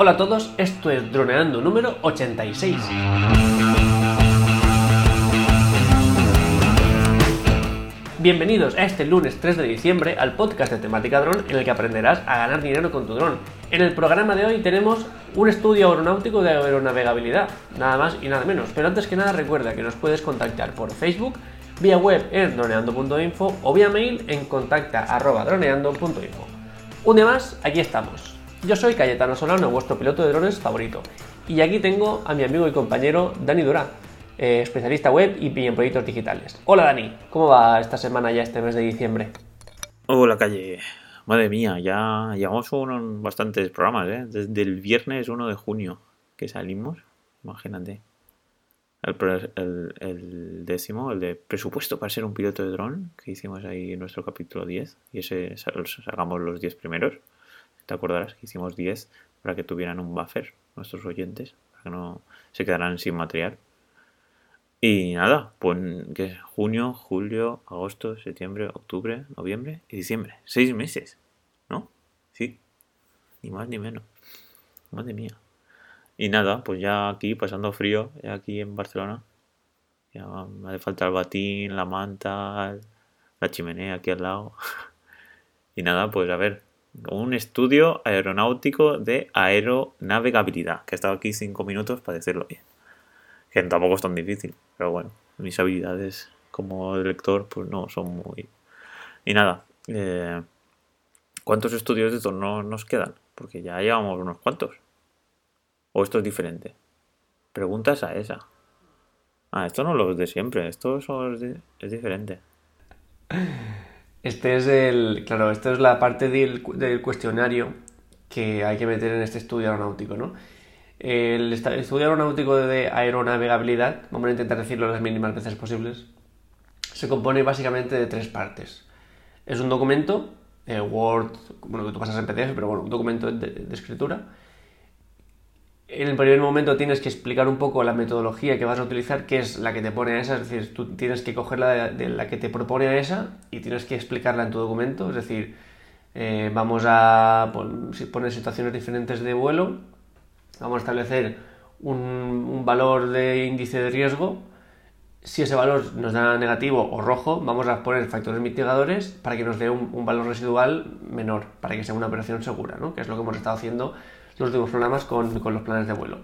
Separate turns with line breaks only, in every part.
Hola a todos, esto es Droneando número 86. Bienvenidos a este lunes 3 de diciembre al podcast de temática dron en el que aprenderás a ganar dinero con tu dron. En el programa de hoy tenemos un estudio aeronáutico de aeronavegabilidad, nada más y nada menos. Pero antes que nada recuerda que nos puedes contactar por Facebook, vía web en droneando.info o vía mail en contacta.droneando.info. Un día más, aquí estamos. Yo soy Cayetano Solano, vuestro piloto de drones favorito. Y aquí tengo a mi amigo y compañero Dani Durán, eh, especialista web y en proyectos digitales. Hola Dani, ¿cómo va esta semana ya este mes de diciembre?
Hola Calle, madre mía, ya llevamos unos bastantes programas, ¿eh? Desde el viernes 1 de junio que salimos, imagínate. El, el, décimo, el de presupuesto para ser un piloto de dron, que hicimos ahí en nuestro capítulo 10, y ese sacamos los 10 primeros. Te acordarás que hicimos 10 para que tuvieran un buffer nuestros oyentes, para que no se quedaran sin material. Y nada, pues que junio, julio, agosto, septiembre, octubre, noviembre y diciembre. Seis meses, ¿no? Sí, ni más ni menos. Madre mía. Y nada, pues ya aquí pasando frío, aquí en Barcelona. Ya me hace falta el batín, la manta, la chimenea aquí al lado. y nada, pues a ver, un estudio aeronáutico de aeronavegabilidad, que he estado aquí cinco minutos para decirlo bien. Que tampoco es tan difícil, pero bueno, mis habilidades como lector pues no son muy... Y nada, eh, ¿cuántos estudios de torno nos quedan? Porque ya llevamos unos cuantos. ¿O esto es diferente? Preguntas a esa. Ah, esto no lo es de siempre, esto es, diferente.
Este es el. Claro, esto es la parte del, cuestionario que hay que meter en este estudio aeronáutico, ¿no? El estudio aeronáutico de aeronavegabilidad, vamos a intentar decirlo las mínimas veces posibles, se compone básicamente de tres partes. Es un documento, eh, Word, bueno, que tú pasas en PDF, pero bueno, un documento de escritura, en el primer momento tienes que explicar un poco la metodología que vas a utilizar, que es la que te pone a esa, es decir, tú tienes que coger la de, la que te propone a esa y tienes que explicarla en tu documento, es decir, eh, vamos a poner situaciones diferentes de vuelo, vamos a establecer un, valor de índice de riesgo, si ese valor nos da negativo o rojo, vamos a poner factores mitigadores para que nos dé un, un valor residual menor, para que sea una operación segura, ¿no? que es lo que hemos estado haciendo los últimos programas con, los planes de vuelo.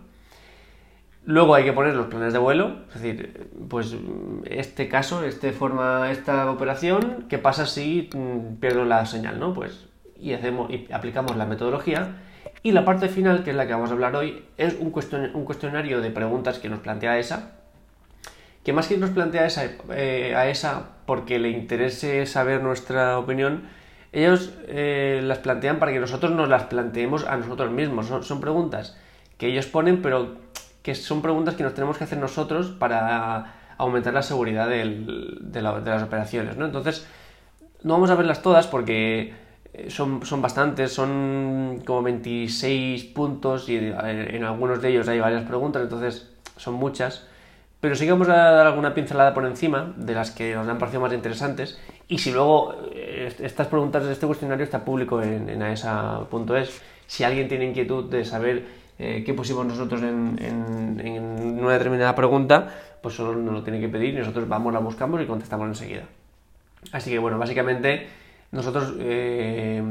Luego hay que poner los planes de vuelo, es decir, pues este caso, este forma, esta operación, ¿qué pasa si mm, pierdo la señal? ¿no? Pues, y, hacemos, y aplicamos la metodología. Y la parte final, que es la que vamos a hablar hoy, es un cuestionario, de preguntas que nos plantea ESA, que más que nos plantea esa, eh, a ESA porque le interese saber nuestra opinión, ellos eh, las plantean para que nosotros nos las planteemos a nosotros mismos. Son, preguntas que ellos ponen, pero que son preguntas que nos tenemos que hacer nosotros para aumentar la seguridad de, las operaciones. ¿no? Entonces, no vamos a verlas todas porque eh, son, son bastantes, son como 26 puntos y en algunos de ellos hay varias preguntas, entonces son muchas. Pero sí que vamos a dar alguna pincelada por encima de las que nos han parecido más interesantes. Y si luego eh, estas preguntas de este cuestionario está público en, aesa.es, si alguien tiene inquietud de saber eh, qué pusimos nosotros en, una determinada pregunta, pues solo nos lo tiene que pedir y nosotros vamos, la buscamos y contestamos enseguida. Así que bueno, básicamente nosotros eh,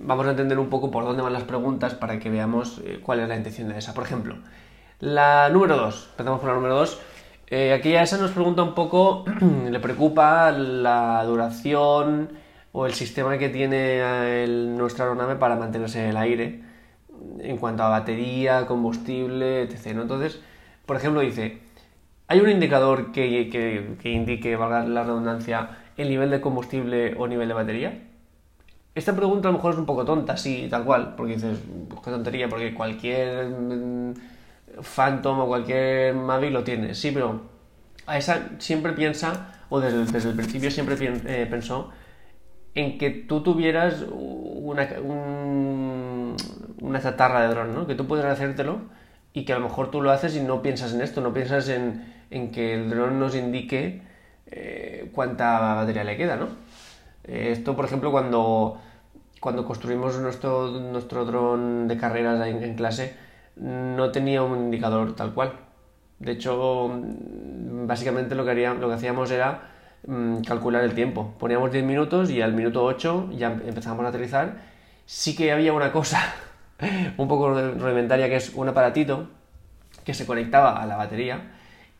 vamos a entender un poco por dónde van las preguntas para que veamos cuál es la intención de esa. Por ejemplo, la número 2, empezamos con la número 2. Eh, aquí ya esa nos pregunta un poco, le preocupa la duración o el sistema que tiene nuestra aeronave para mantenerse en el aire en cuanto a batería, combustible, etc. Entonces, por ejemplo, dice, ¿hay un indicador que, que, indique, valga la redundancia, el nivel de combustible o nivel de batería? Esta pregunta a lo mejor es un poco tonta, sí, tal cual, porque dices, pues qué tontería, porque cualquier mm, Phantom o cualquier Mavic lo tiene, sí, pero a esa siempre piensa, o desde, el principio siempre eh, pensó, en que tú tuvieras una, una chatarra de dron, ¿no? Que tú pudieras hacértelo y que a lo mejor tú lo haces y no piensas en esto, no piensas en, que el dron nos indique eh, cuánta batería le queda, ¿no? Eh, esto, por ejemplo, cuando cuando construimos nuestro, nuestro dron de carreras en, en clase, no tenía un indicador tal cual. De hecho, básicamente lo que, haría, lo que hacíamos era mm, calcular el tiempo. Poníamos 10 minutos y al minuto 8 ya empezábamos a aterrizar. Sí que había una cosa un poco rudimentaria que es un aparatito que se conectaba a la batería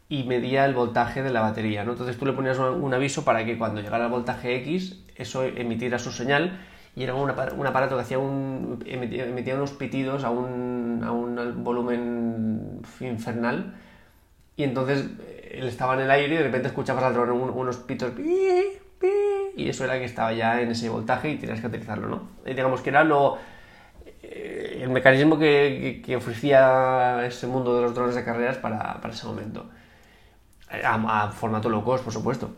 y medía el voltaje de la batería. Entonces tú le ponías un, aviso para que cuando llegara el voltaje X, eso emitiera su señal y era un, aparato que hacía un, emitía, unos pitidos a un, a un volumen infernal y entonces él estaba en el aire y de repente escuchabas al dron unos pitos y eso era que estaba ya en ese voltaje y tenías que utilizarlo, ¿no? Digamos que era lo eh, el mecanismo que, que, ofrecía ese mundo de los drones de carreras para, para ese momento. A, formato low cost, por supuesto.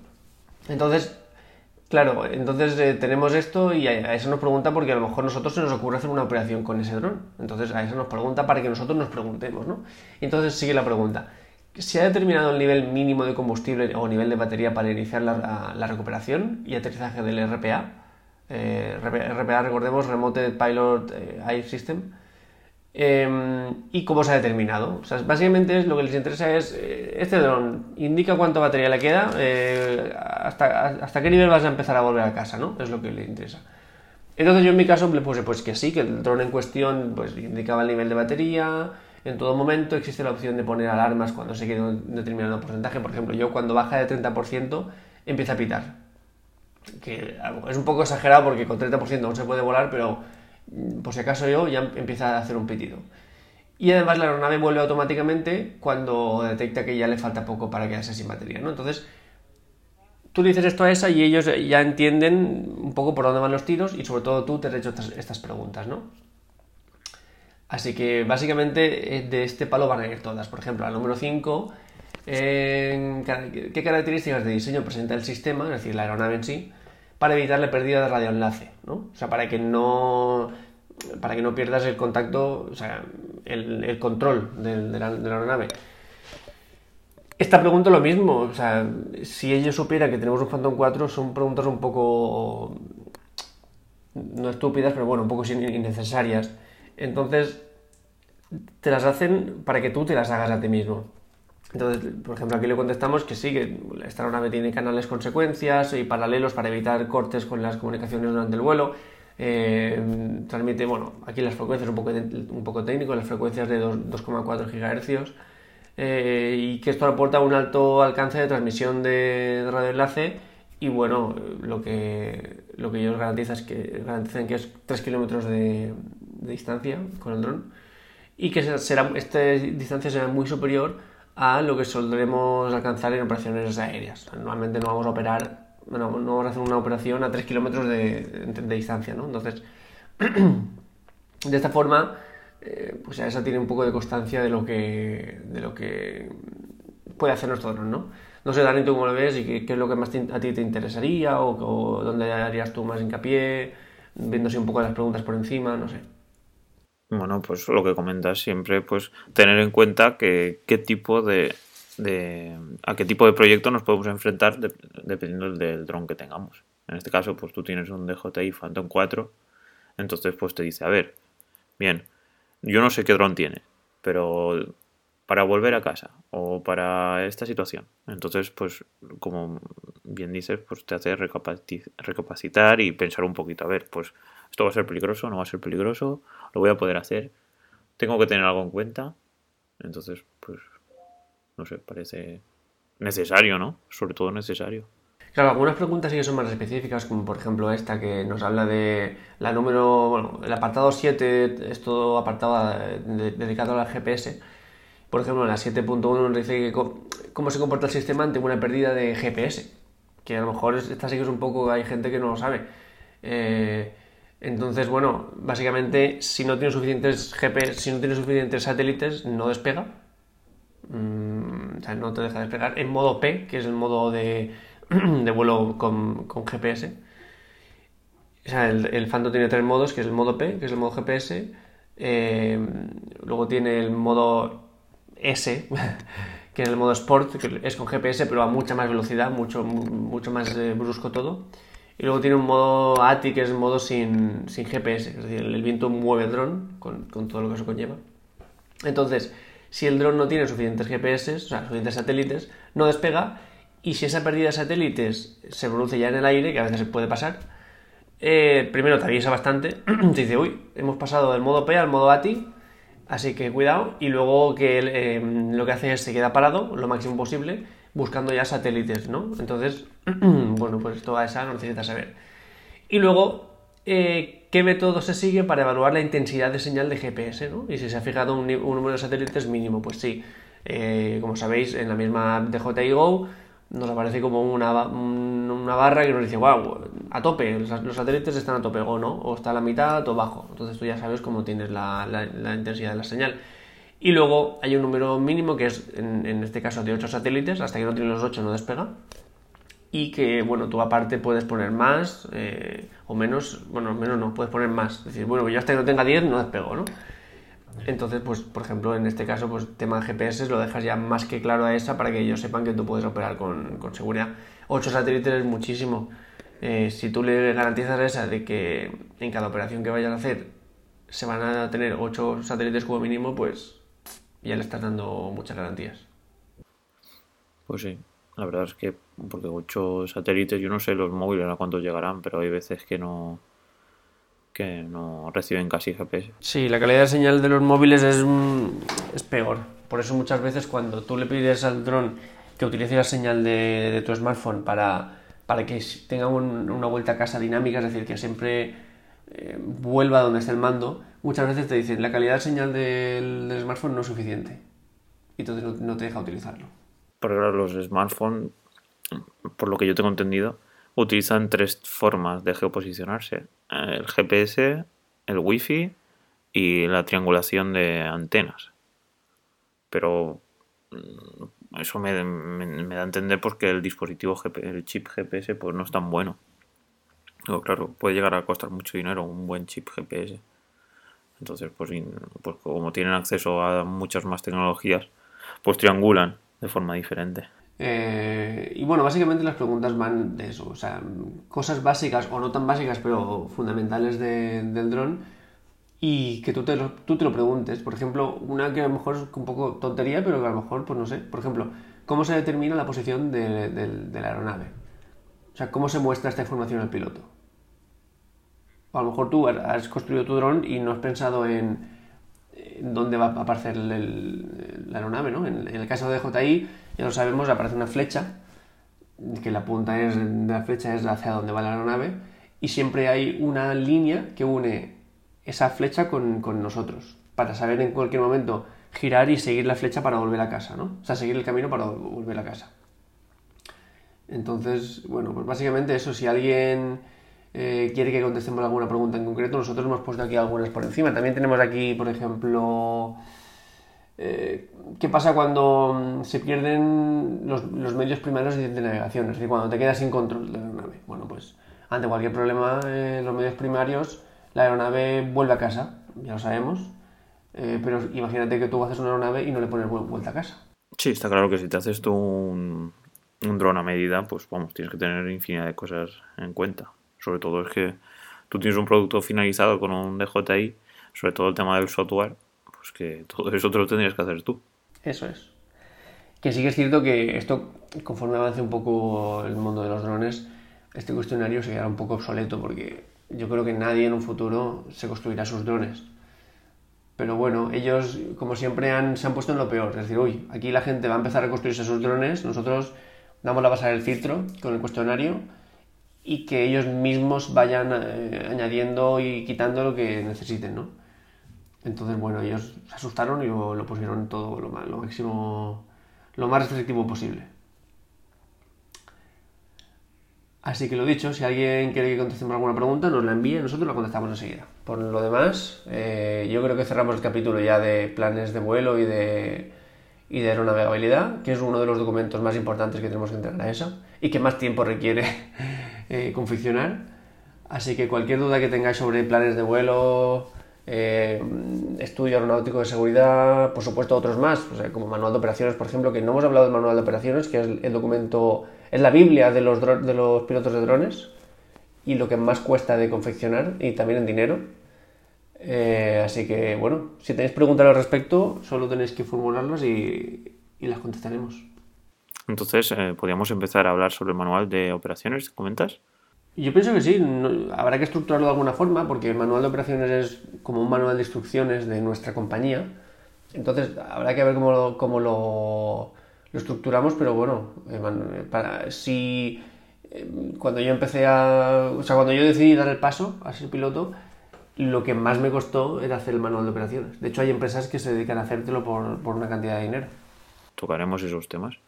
Entonces, claro, entonces eh, tenemos esto y a, eso nos pregunta porque a lo mejor nosotros se nos ocurre hacer una operación con ese dron. Entonces a eso nos pregunta para que nosotros nos preguntemos, ¿no? Entonces sigue la pregunta. ¿Se ha determinado el nivel mínimo de combustible o nivel de batería para iniciar la, la recuperación y aterrizaje del RPA? Eh, RPA, recordemos, Remote Pilot eh, Air System. Em, y cómo se ha determinado. O sea, básicamente lo que les interesa es, eh, este dron indica cuánta batería le queda, hasta, hasta qué nivel vas a empezar a volver a casa, ¿no? Es lo que le interesa. Entonces yo en mi caso le puse pues que sí, que el dron en cuestión pues indicaba el nivel de batería, en todo momento existe la opción de poner alarmas cuando se quiere un determinado porcentaje, por ejemplo yo cuando baja de 30% empieza a pitar, que es un poco exagerado porque con 30% aún se puede volar, pero por si acaso yo ya empieza a hacer un pitido. Y además la aeronave vuelve automáticamente cuando detecta que ya le falta poco para quedarse sin batería, ¿no? Entonces, tú dices esto a esa y ellos ya entienden un poco por dónde van los tiros y sobre todo tú te has hecho estas, preguntas, ¿no? Así que básicamente eh, de este palo van a ir todas. Por ejemplo, la número 5 ¿Qué características de diseño presenta el sistema, es decir, la aeronave en sí, para evitar la pérdida de radioenlace? ¿no? O sea, para que no, para que no pierdas el contacto, o sea, el, control de, la, aeronave. Esta pregunta es lo mismo, o sea, si ella supiera que tenemos un Phantom 4, son preguntas un poco, no estúpidas, pero bueno, un poco innecesarias. Entonces, te las hacen para que tú te las hagas a ti mismo. Entonces, por ejemplo, aquí le contestamos que sí, que esta aeronave tiene canales consecuencias y paralelos para evitar cortes con las comunicaciones durante el vuelo. Eh, transmite, bueno, aquí las frecuencias un poco, un poco técnico, las frecuencias de 2,4 GHz eh, y que esto aporta un alto alcance de transmisión de, radioenlace y bueno, lo que, lo que ellos garantizan es que, garantizan que es 3 kilómetros de, distancia con el dron y que será, esta distancia será muy superior a lo que solemos alcanzar en operaciones aéreas. Normalmente no vamos a operar, bueno, no vamos a hacer una operación a 3 kilómetros de, distancia, ¿no? Entonces, de esta forma, eh, pues esa tiene un poco de constancia de lo que, de lo que puede hacer nuestro ¿no? No sé, Dani, tú cómo lo ves y qué, es lo que más a ti te interesaría o dónde harías tú más hincapié, viéndose un poco las preguntas por encima, no sé.
Bueno, pues lo que comentas siempre, pues tener en cuenta que qué tipo de, a qué tipo de proyecto nos podemos enfrentar dependiendo del dron que tengamos. En este caso, pues tú tienes un DJI Phantom 4, entonces pues te dice, a ver, bien, yo no sé qué dron tiene, pero para volver a casa o para esta situación. Entonces, pues como bien dices, pues te hace recapacitar y pensar un poquito, a ver, pues esto va a ser peligroso, no va a ser peligroso, lo voy a poder hacer, tengo que tener algo en cuenta. Entonces, pues, no sé, parece necesario, ¿no? Sobre todo necesario.
Claro, algunas preguntas sí que son más específicas, como por ejemplo esta que nos habla de la número, bueno, el apartado 7 es todo apartado dedicado al GPS. Por ejemplo, en la 7.1 nos dice que cómo se comporta el sistema ante una pérdida de GPS. Que a lo mejor esta sí que es un poco, hay gente que no lo sabe. Eh, entonces, bueno, básicamente, si no tiene suficientes GPS, si no tiene suficientes satélites, no despega. Mm, o sea, no te deja despegar. En modo P, que es el modo de, vuelo con, GPS. O sea, el, el Phantom tiene tres modos, que es el modo P, que es el modo GPS. Eh, luego tiene el modo S, que es el modo Sport, que es con GPS, pero a mucha más velocidad, mucho, mucho más eh, brusco todo. Y luego tiene un modo ATI, que es modo sin, sin GPS, es decir, el viento mueve el dron con, con todo lo que eso conlleva. Entonces, si el dron no tiene suficientes GPS, o sea, suficientes satélites, no despega. Y si esa pérdida de satélites se produce ya en el aire, que a veces puede pasar, eh, primero te avisa bastante, te dice, uy, hemos pasado del modo P al modo ATI, así que cuidado. Y luego que eh, lo que hace es se queda parado lo máximo posible, buscando ya satélites, ¿no? Entonces, bueno, pues toda esa no necesitas saber. Y luego, eh, ¿qué método se sigue para evaluar la intensidad de señal de GPS, ¿no? Y si se ha fijado un, número de satélites mínimo, pues sí. como sabéis, en la misma DJI Go nos aparece como una, una barra que nos dice, wow, a tope, los satélites están a tope, o no, o está a la mitad o bajo. Entonces tú ya sabes cómo tienes la, la, intensidad de la señal. Y luego hay un número mínimo que es, en, en, este caso, de 8 satélites, hasta que no tiene los 8 no despega. Y que, bueno, tú aparte puedes poner más eh, o menos, bueno, menos no, puedes poner más. Es decir, bueno, yo hasta que no tenga 10 no despego, ¿no? Entonces, pues, por ejemplo, en este caso, pues, tema de GPS lo dejas ya más que claro a esa para que ellos sepan que tú puedes operar con, con seguridad. 8 satélites es muchísimo. Eh, si tú le garantizas a esa de que en cada operación que vayas a hacer se van a tener 8 satélites como mínimo, pues ya le estás dando muchas garantías.
Pues sí, la verdad es que porque 8 satélites, yo no sé los móviles a cuántos llegarán, pero hay veces que no que no reciben casi GPS.
Sí, la calidad de señal de los móviles es, es peor. Por eso muchas veces cuando tú le pides al dron que utilice la señal de, tu smartphone para, para que tenga una vuelta a casa dinámica, es decir, que siempre eh, vuelva donde esté el mando, muchas veces te dicen la calidad de señal del, smartphone no es suficiente. Y entonces no, te deja utilizarlo.
Porque claro, los smartphones, por lo que yo tengo entendido, utilizan tres formas de geoposicionarse. El GPS, el Wi-Fi y la triangulación de antenas. Pero mm, eso me, da a entender porque que el dispositivo, el chip GPS, pues no es tan bueno. Claro, puede llegar a costar mucho dinero un buen chip GPS. Entonces, pues, pues como tienen acceso a muchas más tecnologías, pues triangulan de forma diferente.
Eh, y bueno, básicamente las preguntas van de eso, o sea, cosas básicas o no tan básicas, pero fundamentales del dron y que tú te, lo, tú te lo preguntes. Por ejemplo, una que a lo mejor es un poco tontería, pero que a lo mejor, pues no sé, por ejemplo, ¿cómo se determina la posición de, de la aeronave? O sea, ¿cómo se muestra esta información al piloto? O a lo mejor tú has construido tu dron y no has pensado en dónde va a aparecer la aeronave, ¿no? En, el caso de JI, ya lo sabemos, aparece una flecha, que la punta de la flecha es hacia donde va la aeronave, y siempre hay una línea que une esa flecha con, nosotros, para saber en cualquier momento girar y seguir la flecha para volver a casa, ¿no? O sea, seguir el camino para volver a casa. Entonces, bueno, pues básicamente eso, si alguien eh, quiere que contestemos alguna pregunta en concreto, nosotros hemos puesto aquí algunas por encima. También tenemos aquí, por ejemplo, eh, ¿qué pasa cuando mm, se pierden los, medios primarios de, navegación? Es decir, cuando te quedas sin control de la aeronave. Bueno, pues ante cualquier problema en los medios primarios, la aeronave vuelve a casa, ya lo sabemos. Eh, pero imagínate que tú haces una aeronave y no le pones vuelta a casa.
Sí, está claro que si te haces tú un, un dron a medida, pues vamos, tienes que tener infinidad de cosas en cuenta. Sobre todo es que tú tienes un producto finalizado con un DJI, sobre todo el tema del software, pues que todo eso te lo tendrías que hacer tú.
Eso es. Que sí que es cierto que esto, conforme avance un poco el mundo de los drones, este cuestionario se quedará un poco obsoleto porque yo creo que nadie en un futuro se construirá sus drones. Pero bueno, ellos, como siempre, han, se han puesto en lo peor. Es decir, uy, aquí la gente va a empezar a construirse sus drones, nosotros damos la pasar el filtro con el cuestionario y que ellos mismos vayan eh, añadiendo y quitando lo que necesiten, ¿no? Entonces, bueno, ellos se asustaron y lo, pusieron todo lo, lo máximo, lo más restrictivo posible. Así que lo dicho, si alguien quiere que contestemos alguna pregunta, nos la envíe, nosotros la contestamos enseguida. Por lo demás, eh, yo creo que cerramos el capítulo ya de planes de vuelo y de, y de aeronavegabilidad, que es uno de los documentos más importantes que tenemos que entregar a ESA y que más tiempo requiere eh, confeccionar. Así que cualquier duda que tengáis sobre planes de vuelo, eh, estudio aeronáutico de seguridad, por supuesto otros más, como manual de operaciones, por ejemplo, que no hemos hablado del manual de operaciones, que es el documento, es la Biblia de los, de los pilotos de drones, y lo que más cuesta de confeccionar y también en dinero. Eh, así que bueno, si tenéis preguntas al respecto, solo tenéis que formularlas y, y las contestaremos.
Entonces, eh, ¿podríamos empezar a hablar sobre el manual de operaciones? ¿Comentas?
Yo pienso que sí, habrá que estructurarlo de alguna forma porque el manual de operaciones es como un manual de instrucciones de nuestra compañía. Entonces, habrá que ver cómo lo, cómo lo, lo estructuramos, pero bueno, eh, para, si eh, cuando yo empecé a. O sea, cuando yo decidí dar el paso a ser piloto, lo que más me costó era hacer el manual de operaciones. De hecho, hay empresas que se dedican a hacértelo por, por una cantidad de dinero.
Tocaremos esos temas.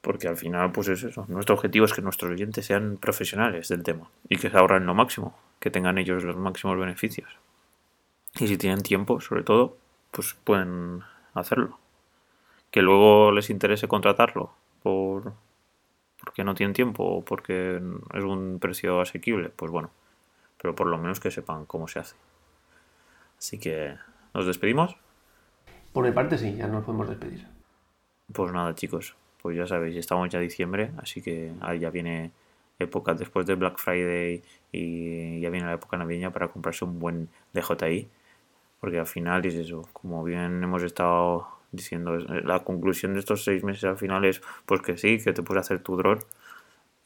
Porque al final, pues es eso. Nuestro objetivo es que nuestros oyentes sean profesionales del tema y que se ahorren lo máximo, que tengan ellos los máximos beneficios. Y si tienen tiempo, sobre todo, pues pueden hacerlo. Que luego les interese contratarlo por porque no tienen tiempo o porque es un precio asequible, pues bueno, pero por lo menos que sepan cómo se hace. Así que, ¿nos despedimos?
Por mi parte sí, ya nos podemos despedir.
Pues nada, chicos, pues ya sabéis, estamos ya diciembre, así que ahí ya viene época después de Black Friday y ya viene la época navideña para comprarse un buen DJI, porque al final es eso, como bien hemos estado diciendo, la conclusión de estos seis meses al final es pues que sí, que te puedes hacer tu drone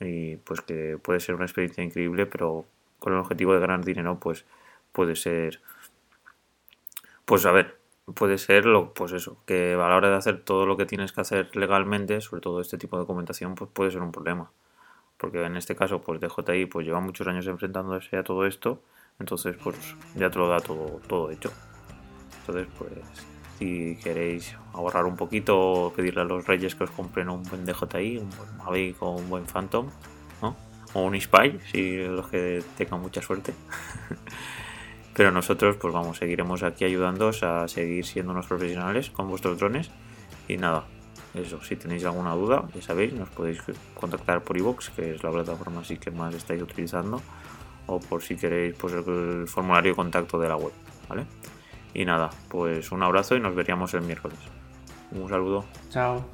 y pues que puede ser una experiencia increíble, pero con el objetivo de ganar dinero pues puede ser, pues a ver, puede ser lo, pues eso, que a la hora de hacer todo lo que tienes que hacer legalmente, sobre todo este tipo de documentación, pues puede ser un problema. Porque en este caso, pues DJI pues lleva muchos años enfrentándose a todo esto, entonces pues ya te lo da todo, todo hecho. Entonces, pues si queréis ahorrar un poquito pedirle a los reyes que os compren un buen DJI, un buen Mavic o un buen Phantom. O un Spy, si los que tengan mucha suerte. Pero nosotros, pues vamos, seguiremos aquí ayudándoos a seguir siendo unos profesionales con vuestros drones. Y nada, eso, si tenéis alguna duda, ya sabéis, nos podéis contactar por iVoox, que es la plataforma así que más estáis utilizando, o por si queréis, pues el formulario de contacto de la web, ¿vale? Y nada, pues un abrazo y nos veríamos el miércoles. Un saludo.
Chao.